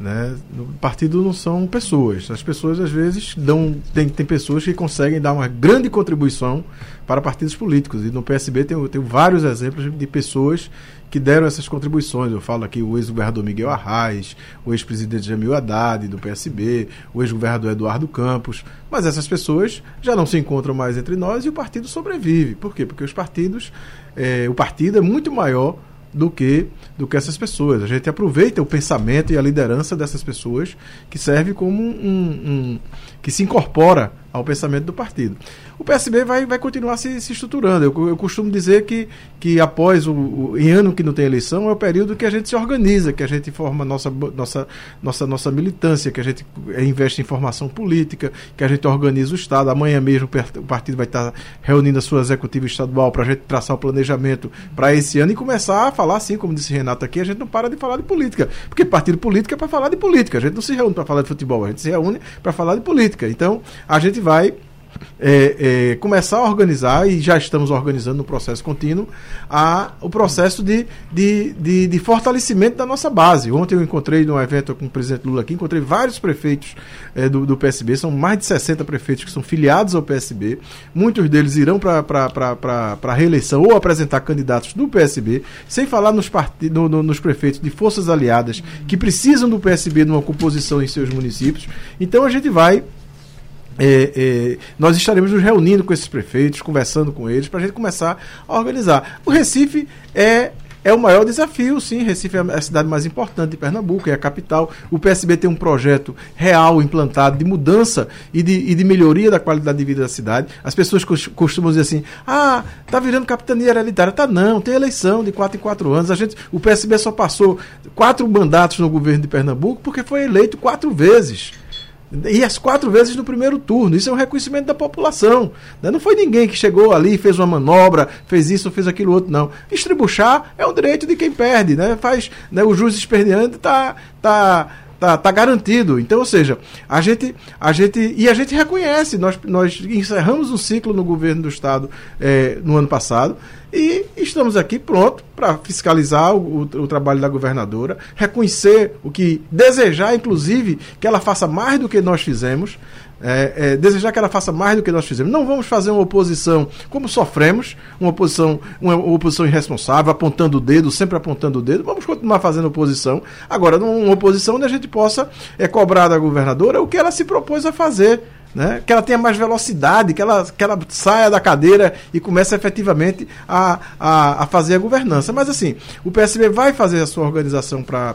Né? No partido não são pessoas. As pessoas às vezes dão. Tem, tem pessoas que conseguem dar uma grande contribuição para partidos políticos. E no PSB tem, tem vários exemplos de pessoas que deram essas contribuições. Eu falo aqui o ex-governador Miguel Arraes, o ex-presidente Jamil Haddad, do PSB, o ex-governador Eduardo Campos. Mas essas pessoas já não se encontram mais entre nós e o partido sobrevive. Por quê? Porque os partidos. É, o partido é muito maior do que do que essas pessoas. A gente aproveita o pensamento e a liderança dessas pessoas que serve como um, um que se incorpora ao pensamento do partido. O PSB vai, vai continuar se, se estruturando. Eu, eu costumo dizer que, que após o, o, em ano que não tem eleição é o período que a gente se organiza, que a gente forma nossa, nossa, nossa, nossa militância, que a gente investe em formação política, que a gente organiza o Estado. Amanhã mesmo o partido vai estar reunindo a sua executiva estadual para a gente traçar o planejamento para esse ano e começar a falar, assim, como disse Renato aqui, a gente não para de falar de política. Porque partido político é para falar de política. A gente não se reúne para falar de futebol, a gente se reúne para falar de política. Então, a gente vai é, é, começar a organizar, e já estamos organizando no processo contínuo, a, o processo de, de, de, de, fortalecimento da nossa base. Ontem eu encontrei num evento com o presidente Lula aqui, encontrei vários prefeitos é, do, do, PSB, são mais de 60 prefeitos que são filiados ao PSB, muitos deles irão para a reeleição ou apresentar candidatos do PSB, sem falar nos, no, no, nos prefeitos de forças aliadas que precisam do PSB numa composição em seus municípios. Então a gente vai é, é, nós estaremos nos reunindo com esses prefeitos, conversando com eles, para a gente começar a organizar. O Recife é, é o maior desafio, sim. Recife é a cidade mais importante de Pernambuco, é a capital. O PSB tem um projeto real implantado de mudança e de, e de melhoria da qualidade de vida da cidade. As pessoas costumam dizer assim: ah, tá virando capitania hereditária. Tá, não, tem eleição de quatro em quatro anos. A gente, o PSB só passou quatro mandatos no governo de Pernambuco porque foi eleito quatro vezes. E as quatro vezes no primeiro turno. Isso é um reconhecimento da população. Né? Não foi ninguém que chegou ali, fez uma manobra, fez isso, fez aquilo outro, não. Estribuchar é o direito de quem perde. Né? Faz, né? O juiz esperneante está. Tá, tá, tá garantido. Então, ou seja, a gente, a gente e a gente reconhece. Nós, nós encerramos um ciclo no governo do estado é, no ano passado e estamos aqui pronto para fiscalizar o, o, trabalho da governadora, reconhecer o que desejar, inclusive, que ela faça mais do que nós fizemos. É, é, desejar que ela faça mais do que nós fizemos. Não vamos fazer uma oposição como sofremos, uma oposição, uma oposição irresponsável, apontando o dedo, sempre apontando o dedo. Vamos continuar fazendo oposição. Agora, uma oposição onde a gente possa é, cobrar da governadora o que ela se propôs a fazer né? que ela tenha mais velocidade, que ela, que ela saia da cadeira e comece efetivamente a, a, a fazer a governança. Mas assim, o PSB vai fazer a sua organização para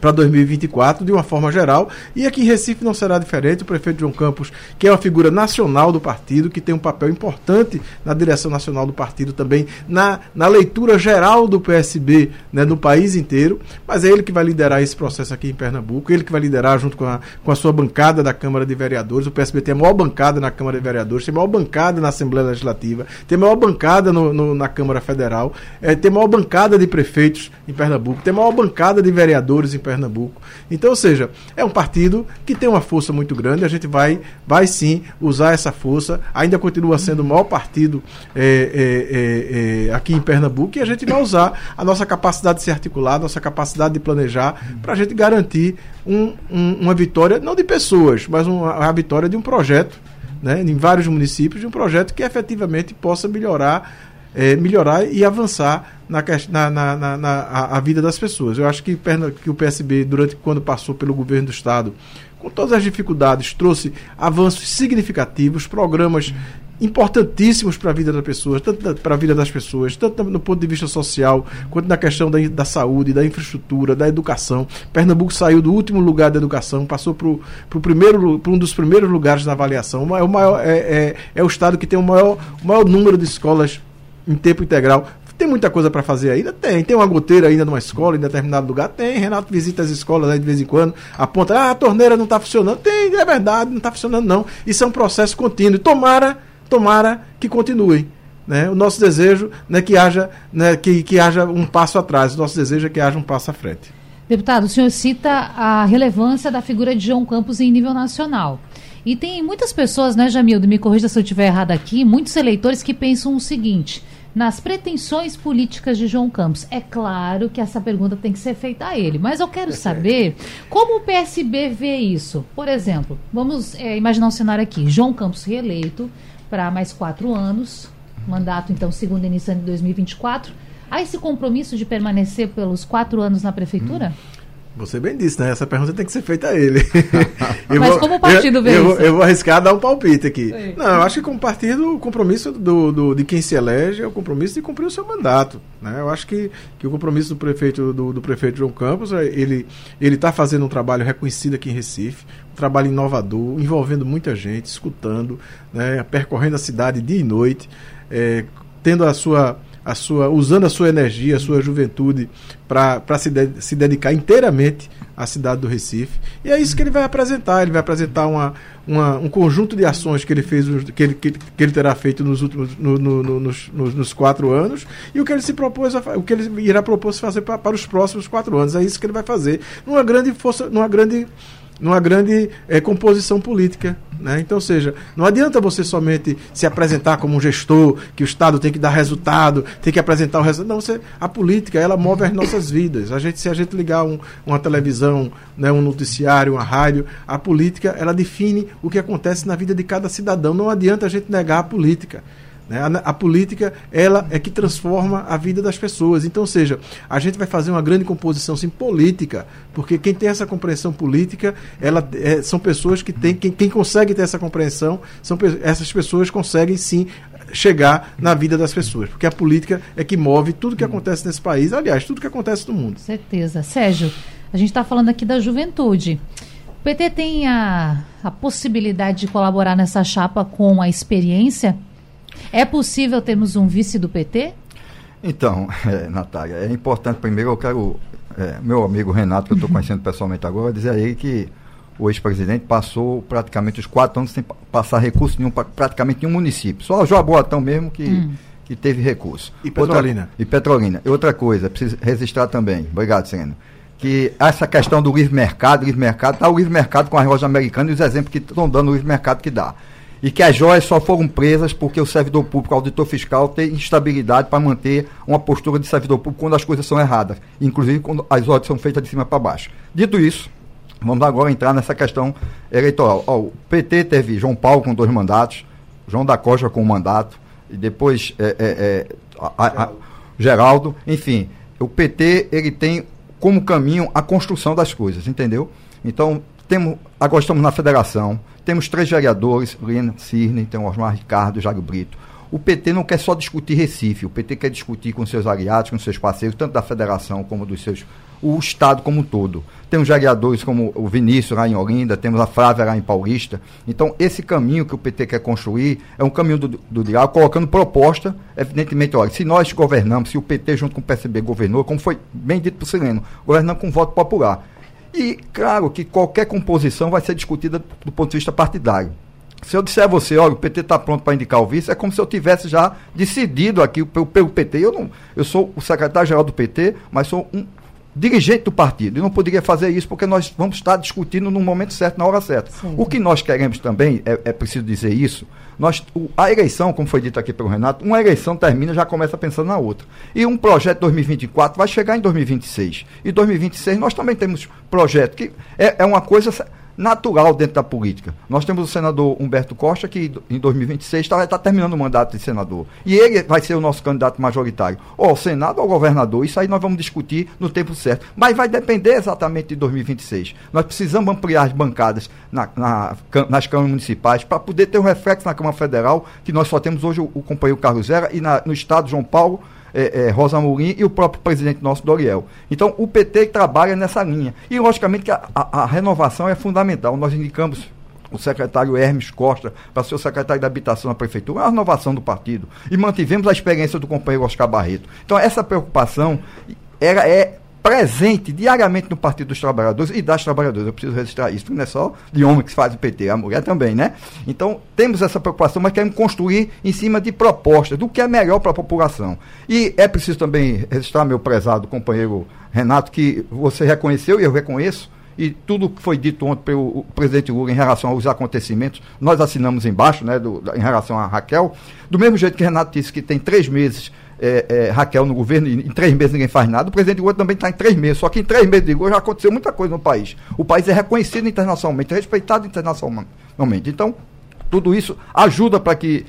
para 2024, de uma forma geral. E aqui em Recife não será diferente. O prefeito João Campos, que é uma figura nacional do partido, que tem um papel importante na direção nacional do partido também, na, na leitura geral do PSB né, no país inteiro. Mas é ele que vai liderar esse processo aqui em Pernambuco, ele que vai liderar junto com a, com a sua bancada da Câmara de Vereadores. O PSB tem a maior bancada na Câmara de Vereadores, tem a maior bancada na Assembleia Legislativa, tem a maior bancada no, no na Câmara Federal, é, tem a maior bancada de prefeitos em Pernambuco, tem a maior bancada de vereadores em Pernambuco. Pernambuco. Então, ou seja, é um partido que tem uma força muito grande, a gente vai, vai sim usar essa força, ainda continua sendo o maior partido é, é, aqui em Pernambuco e a gente vai usar a nossa capacidade de se articular, a nossa capacidade de planejar para a gente garantir um, um, uma vitória, não de pessoas, mas uma, vitória de um projeto, né, em vários municípios, de um projeto que efetivamente possa melhorar é, melhorar e avançar na, na, na, na a, a, vida das pessoas. Eu acho que, que o PSB, durante quando passou pelo governo do Estado, com todas as dificuldades, trouxe avanços significativos, programas importantíssimos para a vida das pessoas, tanto para a vida das pessoas, tanto no ponto de vista social, quanto na questão da, da saúde, da infraestrutura, da educação. Pernambuco saiu do último lugar da educação, passou para primeiro, um dos primeiros lugares na avaliação. É o, maior, é, é, é o estado que tem o maior, o maior número de escolas em tempo integral. Tem muita coisa para fazer ainda? Tem. Tem uma goteira ainda numa escola, em determinado lugar? Tem. Renato visita as escolas aí de vez em quando, aponta, ah, a torneira não está funcionando. Tem, é verdade, não está funcionando não. Isso é um processo contínuo. Tomara tomara que continuem. Né? O nosso desejo é que haja, né, que, que haja um passo atrás, o nosso desejo é que haja um passo à frente. Deputado, o senhor cita a relevância da figura de João Campos em nível nacional. E tem muitas pessoas, né, Jamildo, me corrija se eu estiver errado aqui, muitos eleitores que pensam o seguinte: nas pretensões políticas de João Campos. É claro que essa pergunta tem que ser feita a ele, mas eu quero saber como o PSB vê isso. Por exemplo, vamos é, imaginar um cenário aqui: João Campos reeleito para mais quatro anos, mandato então segundo iniciando em 2024. Há esse compromisso de permanecer pelos quatro anos na prefeitura? Hum. Você bem disse, né? Essa pergunta tem que ser feita a ele. Mas vou, como o partido vê eu, isso? Eu vou arriscar dar um palpite aqui. Sim. Não, eu acho que como partido, o compromisso do, do, de quem se elege é o compromisso de cumprir o seu mandato. Né? Eu acho que, que o compromisso do prefeito, do, do prefeito João Campos, é, ele está fazendo um trabalho reconhecido aqui em Recife, um trabalho inovador, envolvendo muita gente, escutando, né? percorrendo a cidade dia e noite, é, tendo a sua a sua, usando a sua energia, a sua juventude para se, de, se dedicar inteiramente à cidade do Recife. E é isso que ele vai apresentar. Ele vai apresentar uma, uma um conjunto de ações que ele fez, que ele, que, que ele terá feito nos últimos no, no, no, nos, nos, quatro anos e o que ele se propôs a, o que ele irá propor fazer para, para os próximos quatro anos. É isso que ele vai fazer. Numa grande força, numa grande numa grande é, composição política. Né? Então, ou seja, não adianta você somente se apresentar como um gestor, que o Estado tem que dar resultado, tem que apresentar o resultado. Não, você, a política, ela move as nossas vidas. A gente, se a gente ligar um, uma televisão, né, um noticiário, uma rádio, a política, ela define o que acontece na vida de cada cidadão. Não adianta a gente negar a política. Né? A, a, política ela é que transforma a vida das pessoas. Então, ou seja, a gente vai fazer uma grande composição sim, política, porque quem tem essa compreensão política, ela, é, são pessoas que têm, quem, quem consegue ter essa compreensão, são, essas pessoas conseguem sim chegar na vida das pessoas, porque a política é que move tudo que acontece nesse país, aliás, tudo que acontece no mundo. Certeza. Sérgio, a gente está falando aqui da juventude. O PT tem a, a possibilidade de colaborar nessa chapa com a experiência é possível termos um vice do PT? Então, é, Natália, é importante primeiro, eu quero, é, meu amigo Renato, que eu estou conhecendo pessoalmente agora, dizer aí que o ex-presidente passou praticamente os quatro anos sem passar recurso nenhum para praticamente nenhum município. Só o Joaboatão mesmo que, hum. que teve recurso. E Petrolina. Outra, e Petrolina. E outra coisa, preciso registrar também, obrigado, Sereno, que essa questão do livre mercado, livre mercado, está o livre mercado com a loja americana e os exemplos que estão dando o livre mercado que dá e que as joias só foram presas porque o servidor público, o auditor fiscal, tem instabilidade para manter uma postura de servidor público quando as coisas são erradas, inclusive quando as ordens são feitas de cima para baixo. Dito isso, vamos agora entrar nessa questão eleitoral. Ó, o PT teve João Paulo com dois mandatos, João da Costa com um mandato, e depois é, é, é, a, a, Geraldo, enfim, o PT ele tem como caminho a construção das coisas, entendeu? Então, temos, agora estamos na federação, temos três vereadores, Lena Cirne, tem o Osmar Ricardo, Jário Brito. O PT não quer só discutir Recife, o PT quer discutir com seus aliados, com seus parceiros, tanto da federação como dos seus. o Estado como um todo. Temos vereadores como o Vinícius lá em Olinda, temos a Flávia lá em Paulista. Então, esse caminho que o PT quer construir é um caminho do, do diálogo, colocando proposta, evidentemente, olha, se nós governamos, se o PT junto com o PSB governou, como foi bem dito por Sileno, governando com voto popular. E, claro, que qualquer composição vai ser discutida do ponto de vista partidário. Se eu disser a você, olha, o PT está pronto para indicar o vice, é como se eu tivesse já decidido aqui pelo, pelo PT. Eu, não, eu sou o secretário-geral do PT, mas sou um dirigente do partido. E não poderia fazer isso porque nós vamos estar discutindo no momento certo, na hora certa. Sim. O que nós queremos também, é, é preciso dizer isso, nós, o, a eleição, como foi dito aqui pelo Renato, uma eleição termina já começa pensando na outra. E um projeto 2024 vai chegar em 2026. E 2026 nós também temos projeto que é, é uma coisa natural dentro da política. Nós temos o senador Humberto Costa, que em 2026 está tá terminando o mandato de senador. E ele vai ser o nosso candidato majoritário. Ou ao Senado ou ao governador. Isso aí nós vamos discutir no tempo certo. Mas vai depender exatamente de 2026. Nós precisamos ampliar as bancadas na, na, nas câmaras municipais para poder ter um reflexo na Câmara Federal, que nós só temos hoje o, o companheiro Carlos Zera, e na, no Estado João Paulo é, é, Rosa Mourinho e o próprio presidente nosso, Doriel. Então, o PT trabalha nessa linha. E, logicamente, que a, a, renovação é fundamental. Nós indicamos o secretário Hermes Costa para ser o secretário da Habitação na Prefeitura, é a renovação do partido. E mantivemos a experiência do companheiro Oscar Barreto. Então, essa preocupação era, é presente diariamente no Partido dos Trabalhadores e das Trabalhadoras. Eu preciso registrar isso, não é só de homem que se faz o PT, a mulher também, né? Então, temos essa preocupação, mas queremos construir em cima de propostas, do que é melhor para a população. E é preciso também registrar, meu prezado companheiro Renato, que você reconheceu e eu reconheço, e tudo que foi dito ontem pelo presidente Lula em relação aos acontecimentos, nós assinamos embaixo, né, do, em relação a Raquel. Do mesmo jeito que Renato disse que tem três meses é, é, Raquel no governo e em três meses ninguém faz nada, o presidente Lula também está em três meses. Só que em três meses de Lula já aconteceu muita coisa no país. O país é reconhecido internacionalmente, respeitado internacionalmente. Então, tudo isso ajuda para que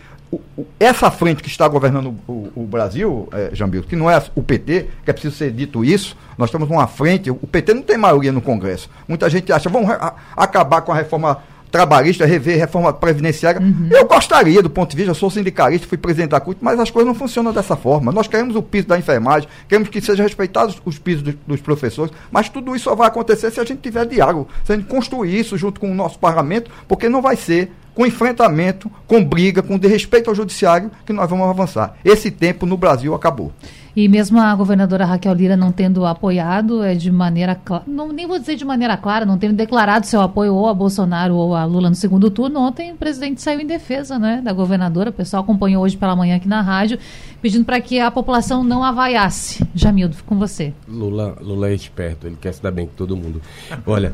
essa frente que está governando o, o Brasil, é, Jambil, que não é o PT, que é preciso ser dito isso, nós estamos numa frente, o PT não tem maioria no Congresso. Muita gente acha, vamos acabar com a reforma trabalhista, rever reforma previdenciária. Uhum. Eu gostaria, do ponto de vista, eu sou sindicalista, fui presidente da CUT, mas as coisas não funcionam dessa forma. Nós queremos o piso da enfermagem, queremos que sejam respeitados os pisos dos, dos professores, mas tudo isso só vai acontecer se a gente tiver diálogo, se a gente construir isso junto com o nosso parlamento, porque não vai ser com enfrentamento, com briga, com desrespeito ao judiciário que nós vamos avançar. Esse tempo no Brasil acabou. E mesmo a governadora Raquel Lira não tendo apoiado é de maneira clara, não, nem vou dizer de maneira clara, não tendo declarado seu apoio ou a Bolsonaro ou a Lula no segundo turno, ontem o presidente saiu em defesa né, da governadora. O pessoal acompanhou hoje pela manhã aqui na rádio, pedindo para que a população não avaiasse. Jamildo, com você. Lula, Lula é esperto, ele quer se dar bem com todo mundo. Olha.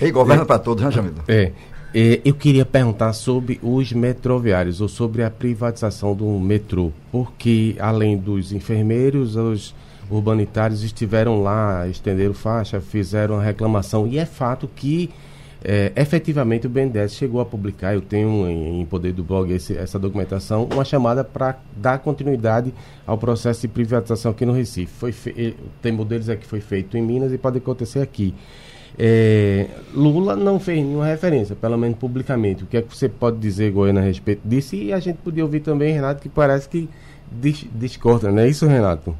Ele governa para todos, né, Jamildo? É. É, eu queria perguntar sobre os metroviários ou sobre a privatização do metrô, porque além dos enfermeiros, os urbanitários estiveram lá, estenderam faixa, fizeram a reclamação e é fato que é, efetivamente o BNDES chegou a publicar, eu tenho em, em poder do blog esse, essa documentação, uma chamada para dar continuidade ao processo de privatização aqui no Recife. Foi fe... Tem modelos aqui que foi feito em Minas e pode acontecer aqui. É, Lula não fez nenhuma referência, pelo menos publicamente. O que é que você pode dizer, Goiânia, a respeito disso? E a gente podia ouvir também, Renato, que parece que dis discorda, não é isso, Renato?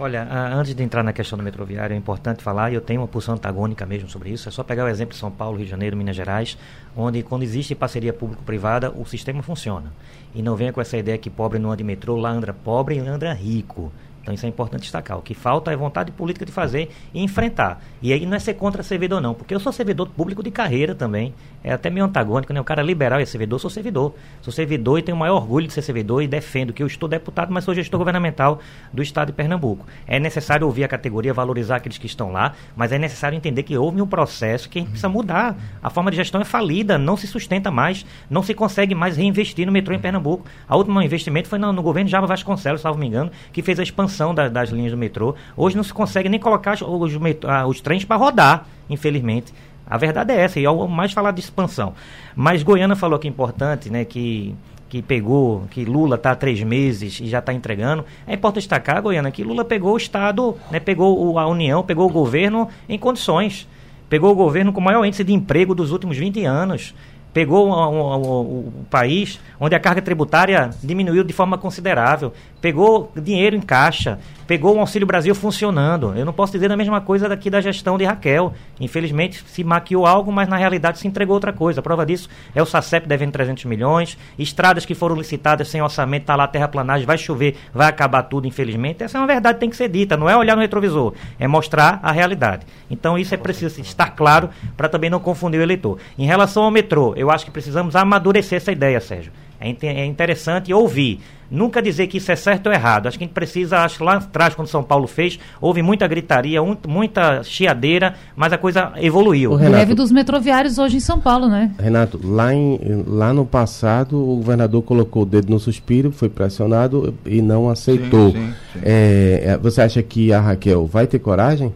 Olha, antes de entrar na questão do metroviário, é importante falar, e eu tenho uma posição antagônica mesmo sobre isso, é só pegar o exemplo de São Paulo, Rio de Janeiro, Minas Gerais, onde quando existe parceria público-privada, o sistema funciona. E não venha com essa ideia que pobre não anda de metrô, lá anda pobre e anda rico. Então isso é importante destacar. O que falta é vontade política de fazer e enfrentar. E aí não é ser contra servidor, não, porque eu sou servidor público de carreira também. É até meio antagônico, né? O cara liberal é servidor, sou servidor. Sou servidor e tenho o maior orgulho de ser servidor e defendo que eu estou deputado, mas sou gestor governamental do estado de Pernambuco. É necessário ouvir a categoria, valorizar aqueles que estão lá, mas é necessário entender que houve um processo que a gente precisa mudar. A forma de gestão é falida, não se sustenta mais, não se consegue mais reinvestir no metrô em Pernambuco. A última investimento foi no, no governo Java Vasconcelos, salvo me engano, que fez a expansão da, das linhas do metrô. Hoje não se consegue nem colocar os, os, ah, os trens para rodar, infelizmente. A verdade é essa, e ao mais falar de expansão. Mas Goiânia falou que é importante, né, que que pegou, que Lula está há três meses e já está entregando. É importante destacar, Goiânia, que Lula pegou o Estado, né, pegou a União, pegou o governo em condições. Pegou o governo com o maior índice de emprego dos últimos 20 anos pegou o país onde a carga tributária diminuiu de forma considerável, pegou dinheiro em caixa, pegou o Auxílio Brasil funcionando. Eu não posso dizer a mesma coisa daqui da gestão de Raquel. Infelizmente se maquiou algo, mas na realidade se entregou outra coisa. A prova disso é o SACEP devendo 300 milhões, estradas que foram licitadas sem orçamento, está lá terraplanagem, vai chover, vai acabar tudo, infelizmente. Essa é uma verdade que tem que ser dita, não é olhar no retrovisor, é mostrar a realidade. Então isso é preciso estar claro para também não confundir o eleitor. Em relação ao metrô, eu acho que precisamos amadurecer essa ideia, Sérgio. É, é interessante ouvir. Nunca dizer que isso é certo ou errado. Acho que a gente precisa, acho que lá atrás, quando São Paulo fez, houve muita gritaria, um, muita chiadeira, mas a coisa evoluiu. O Greve dos metroviários hoje em São Paulo, né? Renato, lá, em, lá no passado, o governador colocou o dedo no suspiro, foi pressionado e não aceitou. Sim, sim, sim. É, é você acha que a Raquel vai ter coragem?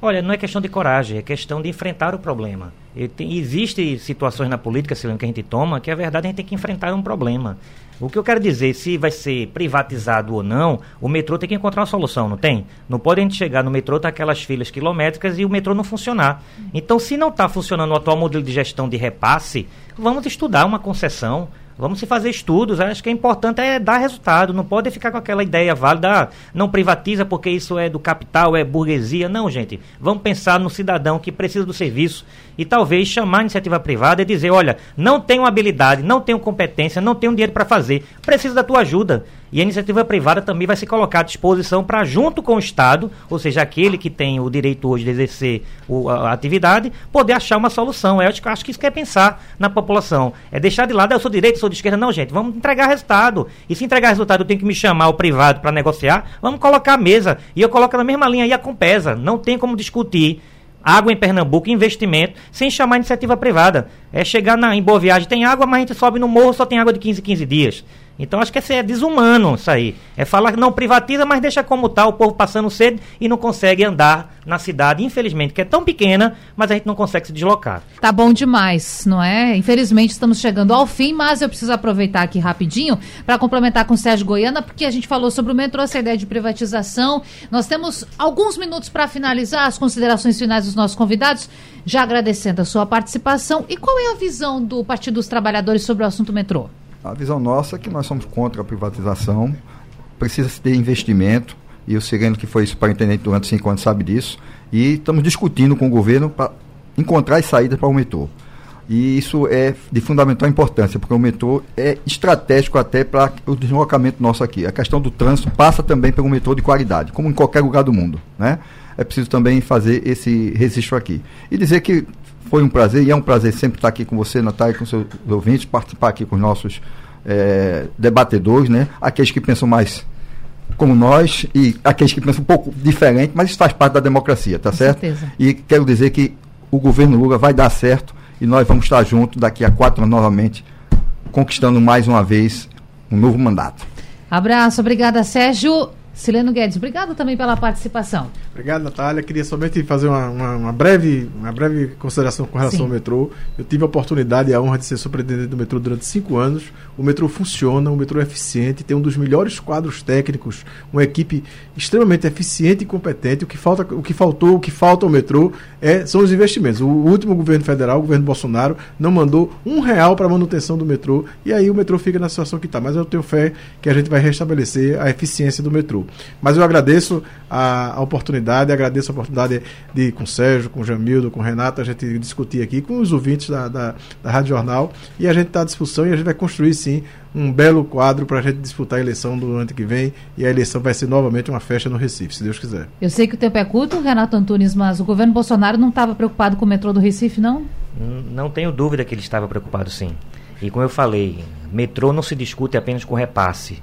Olha, não é questão de coragem, é questão de enfrentar o problema. Existem situações na política, se que a gente toma, que a verdade a gente tem que enfrentar um problema. O que eu quero dizer, se vai ser privatizado ou não, o metrô tem que encontrar uma solução, não tem? Não pode a gente chegar no metrô, tá aquelas filas quilométricas e o metrô não funcionar. Então, se não está funcionando o atual modelo de gestão de repasse, vamos estudar uma concessão, Vamos se fazer estudos. Acho que é importante é dar resultado. Não pode ficar com aquela ideia válida, ah, não privatiza porque isso é do capital, é burguesia. Não, gente. Vamos pensar no cidadão que precisa do serviço e talvez chamar a iniciativa privada e dizer, olha, não tenho habilidade, não tenho competência, não tenho dinheiro para fazer, preciso da tua ajuda. E a iniciativa privada também vai se colocar à disposição para, junto com o Estado, ou seja, aquele que tem o direito hoje de exercer o, a, a, atividade, poder achar uma solução. Eu acho, acho que isso quer pensar na população. É deixar de lado, eu sou direita, sou de esquerda. Não, gente, vamos entregar resultado. E se entregar resultado, eu tenho que me chamar o privado para negociar, vamos colocar a mesa. E eu coloco na mesma linha aí a Compesa. Não tem como discutir água em Pernambuco, investimento, sem chamar iniciativa privada. É chegar na, em Boa Viagem, tem água, mas a gente sobe no morro, só tem água de 15 15 dias. Então acho que é desumano isso aí. É falar que não privatiza, mas deixa como está, o povo passando sede e não consegue andar na cidade, infelizmente, que é tão pequena, mas a gente não consegue se deslocar. Tá bom demais, não é? Infelizmente estamos chegando ao fim, mas eu preciso aproveitar aqui rapidinho para complementar com o Sérgio Goiana, porque a gente falou sobre o metrô, essa ideia de privatização. Nós temos alguns minutos para finalizar as considerações finais dos nossos convidados, já agradecendo a sua participação. E qual é a visão do Partido dos Trabalhadores sobre o assunto metrô? A visão nossa é que nós somos contra a privatização, precisa se ter investimento, e o Sireno, que foi superintendente durante cinco anos, sabe disso, e estamos discutindo com o governo para encontrar as saídas para o metrô. E isso é de fundamental importância, porque o metrô é estratégico até para o deslocamento nosso aqui. A questão do trânsito passa também pelo metrô de qualidade, como em qualquer lugar do mundo. Né? É preciso também fazer esse registro aqui. E dizer que foi um prazer, e é um prazer sempre estar aqui com você, Natália, com seus ouvintes, participar aqui com os nossos é, debatedores, né? Aqueles que pensam mais como nós e aqueles que pensam um pouco diferente, mas isso faz parte da democracia, tá com certo? Certeza. E quero dizer que o governo Lula vai dar certo e nós vamos estar juntos daqui a quatro anos novamente, conquistando mais uma vez um novo mandato. Abraço, obrigada, Sérgio. Sileno Guedes, obrigado também pela participação. Obrigado, Natália. Queria somente fazer uma, uma, uma breve, uma breve consideração com relação Sim. ao metrô. Eu tive a oportunidade e a honra de ser superintendente do metrô durante cinco anos. O metrô funciona, o metrô é eficiente, tem um dos melhores quadros técnicos, uma equipe extremamente eficiente e competente. O que, falta, o que faltou, o que falta ao metrô é, são os investimentos. O último governo federal, o governo Bolsonaro, não mandou um real para a manutenção do metrô e aí o metrô fica na situação que está. Mas eu tenho fé que a gente vai restabelecer a eficiência do metrô. Mas eu agradeço a, a oportunidade, agradeço a oportunidade de ir com o Sérgio, com o Jamildo, com o Renato, a gente discutir aqui com os ouvintes da, da, da Rádio Jornal e a gente está à disposição e a gente vai construir sim um belo quadro para a gente disputar a eleição do ano que vem e a eleição vai ser novamente uma festa no Recife, se Deus quiser. Eu sei que o tempo é curto, Renato Antunes, mas o governo Bolsonaro não estava preocupado com o metrô do Recife, não? Não tenho dúvida que ele estava preocupado, sim. E como eu falei, metrô não se discute apenas com repasse.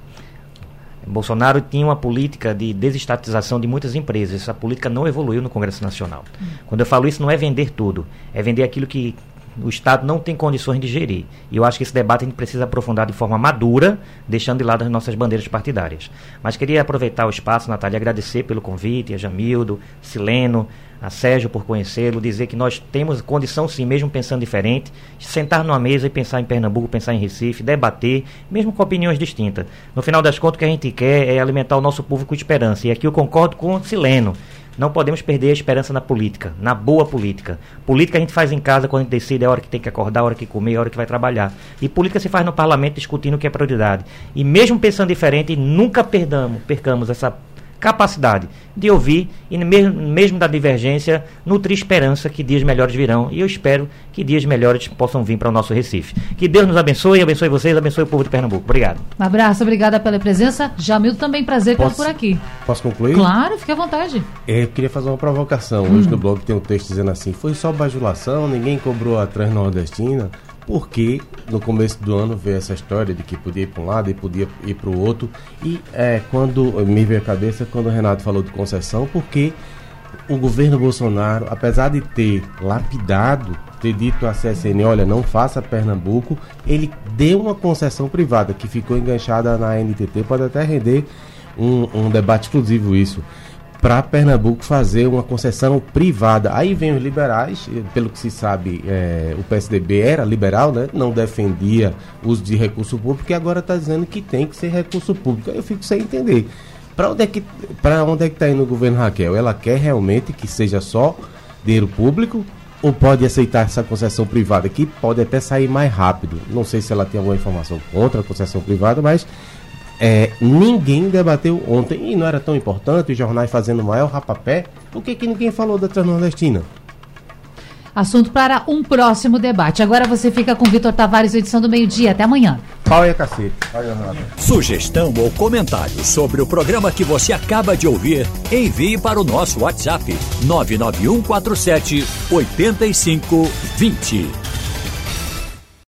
Bolsonaro tinha uma política de desestatização de muitas empresas. Essa política não evoluiu no Congresso Nacional. Hum. Quando eu falo isso, não é vender tudo, é vender aquilo que o Estado não tem condições de gerir. E eu acho que esse debate a gente precisa aprofundar de forma madura, deixando de lado as nossas bandeiras partidárias. Mas queria aproveitar o espaço, Natália, agradecer pelo convite, a Jamildo, Sileno, a Sérgio por conhecê-lo, dizer que nós temos condição sim, mesmo pensando diferente, de sentar numa mesa e pensar em Pernambuco, pensar em Recife, debater, mesmo com opiniões distintas. No final das contas, o que a gente quer é alimentar o nosso povo com esperança. E aqui eu concordo com o Sileno. Não podemos perder a esperança na política, na boa política. Política a gente faz em casa quando a gente decide a hora que tem que acordar, a hora que comer, a hora que vai trabalhar. E política se faz no parlamento discutindo o que é prioridade. E mesmo pensando diferente, nunca perdamos, percamos essa capacidade de ouvir e mesmo, mesmo da divergência, nutrir esperança que dias melhores virão. E eu espero que dias melhores possam vir para o nosso Recife. Que Deus nos abençoe, abençoe vocês, abençoe o povo de Pernambuco. Obrigado. Um abraço, obrigada pela presença. Jamil, também prazer posso, por aqui. Posso concluir? Claro, fique à vontade. Eu queria fazer uma provocação. Hum. Hoje no blog tem um texto dizendo assim: foi só bajulação, ninguém cobrou a Transnordestina porque no começo do ano veio essa história de que podia ir para um lado e podia ir para o outro. E é, quando me veio a cabeça quando o Renato falou de concessão, porque o governo Bolsonaro, apesar de ter lapidado, ter dito à CSN, olha, não faça Pernambuco, ele deu uma concessão privada que ficou enganchada na NTT, pode até render um, um debate exclusivo isso para Pernambuco fazer uma concessão privada. Aí vem os liberais, pelo que se sabe, é, o PSDB era liberal, né? não defendia uso de recurso público e agora está dizendo que tem que ser recurso público. Aí eu fico sem entender. Para onde é que para onde é que está indo o governo Raquel? Ela quer realmente que seja só dinheiro público ou pode aceitar essa concessão privada que pode até sair mais rápido? Não sei se ela tem alguma informação contra a concessão privada, mas é, ninguém debateu ontem, e não era tão importante, os jornais fazendo o maior rapapé, por que, que ninguém falou da Transnordestina? Assunto para um próximo debate. Agora você fica com Vitor Tavares, edição do meio-dia. Até amanhã. Pau é cacete. Sugestão ou comentário sobre o programa que você acaba de ouvir, envie para o nosso WhatsApp 99147 8520.